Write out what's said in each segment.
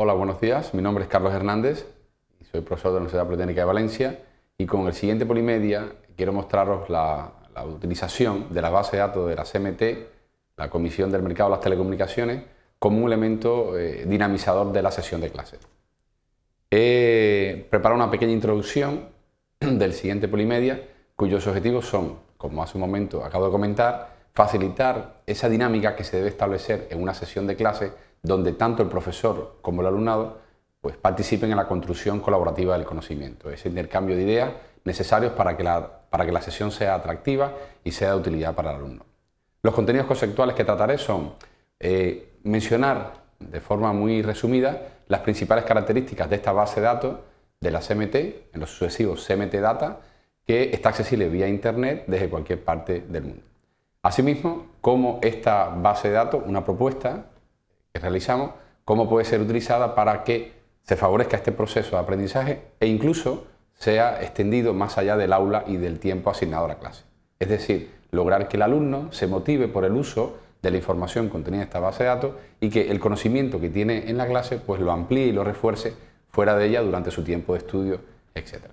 Hola, buenos días. Mi nombre es Carlos Hernández soy profesor de la Universidad Politécnica de Valencia y con el siguiente Polimedia quiero mostraros la, utilización de la base de datos de la CMT, la Comisión del Mercado de las Telecomunicaciones, como un elemento eh, dinamizador de la sesión de clase. He preparado una pequeña introducción del siguiente Polimedia, cuyos objetivos son, como hace un momento acabo de comentar, facilitar esa dinámica que se debe establecer en una sesión de clase donde tanto el profesor como el alumnado pues, participen en la construcción colaborativa del conocimiento, ese intercambio de ideas necesarios para que, la, para que la sesión sea atractiva y sea de utilidad para el alumno. Los contenidos conceptuales que trataré son eh, mencionar de forma muy resumida las principales características de esta base de datos de la CMT, en los sucesivos CMT Data, que está accesible vía Internet desde cualquier parte del mundo. Asimismo, cómo esta base de datos, una propuesta que realizamos, cómo puede ser utilizada para que se favorezca este proceso de aprendizaje e incluso sea extendido más allá del aula y del tiempo asignado a la clase. Es decir, lograr que el alumno se motive por el uso de la información contenida en esta base de datos y que el conocimiento que tiene en la clase pues lo amplíe y lo refuerce fuera de ella durante su tiempo de estudio, etc.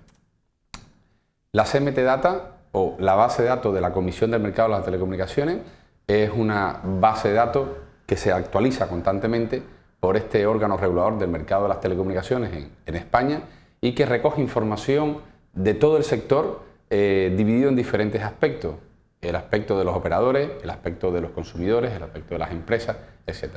La CMT Data o la base de datos de la Comisión del Mercado de las Telecomunicaciones es una base de datos que se actualiza constantemente por este órgano regulador del mercado de las telecomunicaciones en, España y que recoge información de todo el sector eh, dividido en diferentes aspectos. El aspecto de los operadores, el aspecto de los consumidores, el aspecto de las empresas, etc.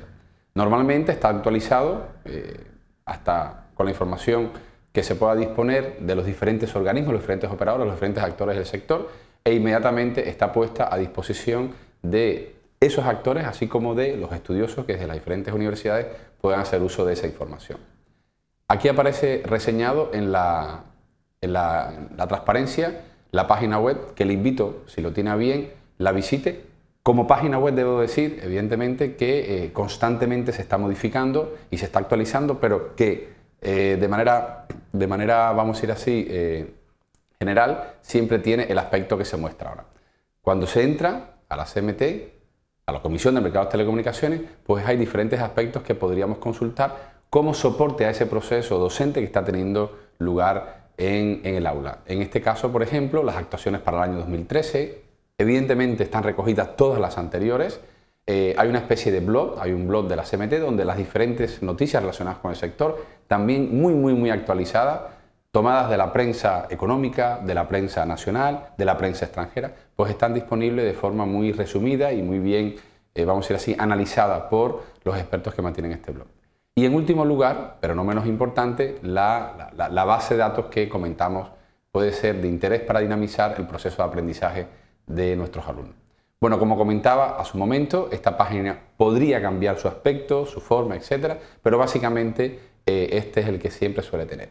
Normalmente está actualizado eh, hasta con la información que se pueda disponer de los diferentes organismos, los diferentes operadores, los diferentes actores del sector e inmediatamente está puesta a disposición de esos actores, así como de los estudiosos que desde las diferentes universidades puedan hacer uso de esa información. Aquí aparece reseñado en la, transparencia la página web que le invito, si lo tiene bien, la visite. Como página web debo decir, evidentemente, que eh, constantemente se está modificando y se está actualizando, pero que eh, de, manera, de manera, vamos a ir así, eh, general, siempre tiene el aspecto que se muestra ahora. Cuando se entra a la CMT, a la Comisión de Mercados de Telecomunicaciones, pues hay diferentes aspectos que podríamos consultar como soporte a ese proceso docente que está teniendo lugar en, el aula. En este caso, por ejemplo, las actuaciones para el año 2013, evidentemente están recogidas todas las anteriores, eh, hay una especie de blog, hay un blog de la CMT donde las diferentes noticias relacionadas con el sector, también muy, muy, muy actualizadas, tomadas de la prensa económica, de la prensa nacional, de la prensa extranjera, pues están disponibles de forma muy resumida y muy bien, eh, vamos a decir así, analizada por los expertos que mantienen este blog. Y en último lugar, pero no menos importante, la, base de datos que comentamos puede ser de interés para dinamizar el proceso de aprendizaje de nuestros alumnos. Bueno, como comentaba a su momento, esta página podría cambiar su aspecto, su forma, etcétera, pero básicamente eh, este es el que siempre suele tener.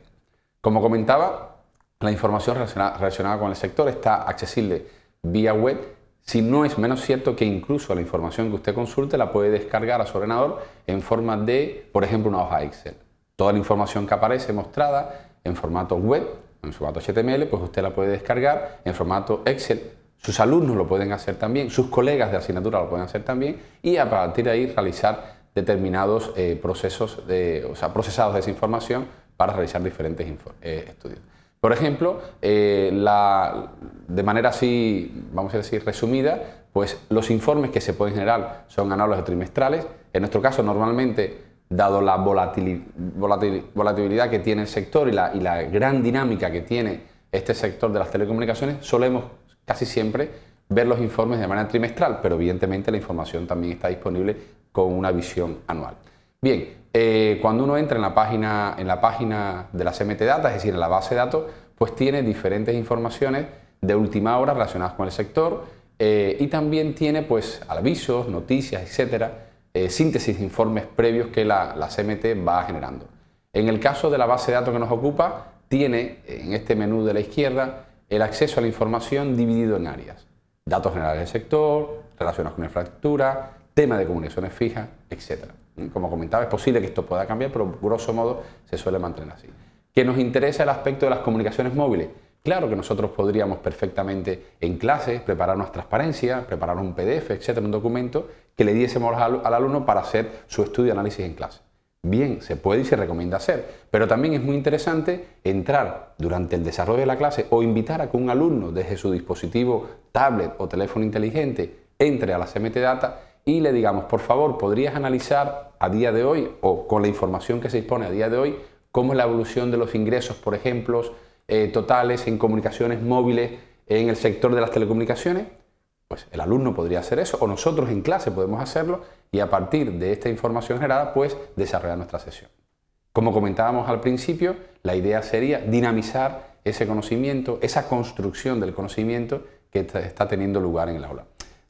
Como comentaba, la información relacionada, con el sector está accesible vía web, si no es menos cierto que incluso la información que usted consulte la puede descargar a su ordenador en forma de, por ejemplo, una hoja Excel. Toda la información que aparece mostrada en formato web, en formato HTML, pues usted la puede descargar en formato Excel. Sus alumnos lo pueden hacer también, sus colegas de asignatura lo pueden hacer también y a partir de ahí realizar determinados eh, procesos, de, o sea, procesados de esa información para realizar diferentes eh, estudios. Por ejemplo, eh, de manera así, vamos a decir, resumida, pues los informes que se pueden generar son análogos trimestrales. En nuestro caso, normalmente, dado la volatilidad que tiene el sector y la, y la gran dinámica que tiene este sector de las telecomunicaciones, solemos casi siempre ver los informes de manera trimestral, pero evidentemente la información también está disponible con una visión anual. Bien, eh, cuando uno entra en la, página, en la página de la CMT Data, es decir, en la base de datos, pues tiene diferentes informaciones de última hora relacionadas con el sector eh, y también tiene pues avisos, noticias, etcétera, eh, síntesis de informes previos que la, la CMT va generando. En el caso de la base de datos que nos ocupa, tiene en este menú de la izquierda el acceso a la información dividido en áreas. Datos generales del sector, relacionados con infraestructura, tema de comunicaciones fijas, etcétera. Como comentaba, es posible que esto pueda cambiar, pero grosso modo se suele mantener así. ¿Que nos interesa el aspecto de las comunicaciones móviles? Claro que nosotros podríamos perfectamente en clase preparar nuestra transparencia, preparar un PDF, etcétera, un documento que le diésemos al, alumno para hacer su estudio de análisis en clase. Bien, se puede y se recomienda hacer, pero también es muy interesante entrar durante el desarrollo de la clase o invitar a que un alumno desde su dispositivo tablet o teléfono inteligente entre a la CMT Data y le digamos, por favor, ¿podrías analizar a día de hoy o con la información que se dispone a día de hoy cómo es la evolución de los ingresos, por ejemplo, eh, totales en comunicaciones móviles en el sector de las telecomunicaciones? Pues el alumno podría hacer eso o nosotros en clase podemos hacerlo y a partir de esta información generada, pues desarrollar nuestra sesión. Como comentábamos al principio, la idea sería dinamizar ese conocimiento, esa construcción del conocimiento que está teniendo lugar en el aula.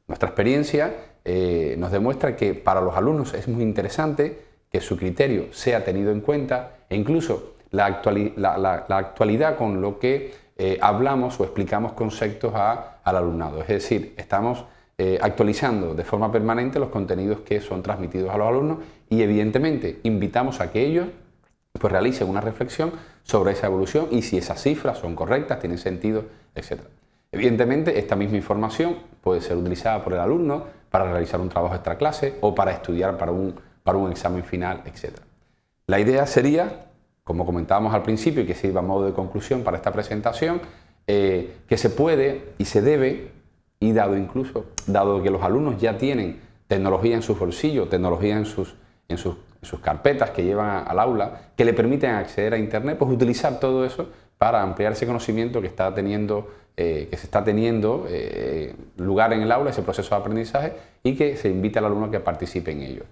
Nuestra experiencia eh, nos demuestra que para los alumnos es muy interesante que su criterio sea tenido en cuenta e incluso la, actualidad con lo que eh, hablamos o explicamos conceptos al alumnado. Es decir, estamos eh, actualizando de forma permanente los contenidos que son transmitidos a los alumnos y evidentemente invitamos a que ellos pues, realicen una reflexión sobre esa evolución y si esas cifras son correctas, tienen sentido, etc. Evidentemente, esta misma información puede ser utilizada por el alumno para realizar un trabajo extra clase o para estudiar para un, para un examen final, etc. La idea sería, como comentábamos al principio y que sirva a modo de conclusión para esta presentación, eh, que se puede y se debe, y dado incluso, dado que los alumnos ya tienen tecnología en sus bolsillos, tecnología en sus, en sus, carpetas que llevan al aula, que le permiten acceder a Internet, pues utilizar todo eso para ampliar ese conocimiento que está teniendo eh, que se está teniendo eh, lugar en el aula, ese proceso de aprendizaje, y que se invita al alumno a que participe en ello.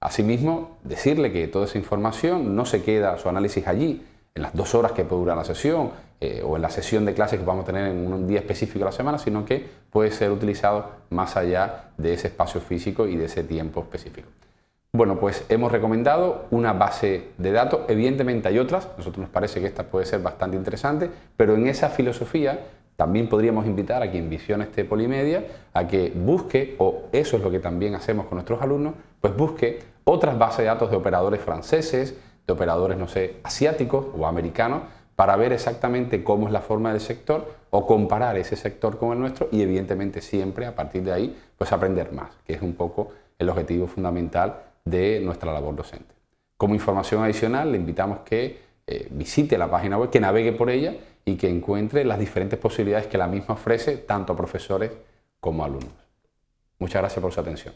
Asimismo, decirle que toda esa información no se queda su análisis allí, en las dos horas que puede durar la sesión eh, o en la sesión de clases que vamos a tener en un día específico de la semana, sino que puede ser utilizado más allá de ese espacio físico y de ese tiempo específico. Bueno, pues hemos recomendado una base de datos, evidentemente hay otras, nosotros nos parece que esta puede ser bastante interesante, pero en esa filosofía también podríamos invitar a quien visione este Polimedia a que busque, o eso es lo que también hacemos con nuestros alumnos, pues busque otras bases de datos de operadores franceses, operadores, no sé, asiáticos o americanos, para ver exactamente cómo es la forma del sector o comparar ese sector con el nuestro y evidentemente siempre a partir de ahí pues aprender más, que es un poco el objetivo fundamental de nuestra labor docente. Como información adicional le invitamos que eh, visite la página web, que navegue por ella y que encuentre las diferentes posibilidades que la misma ofrece tanto a profesores como a alumnos. Muchas gracias por su atención.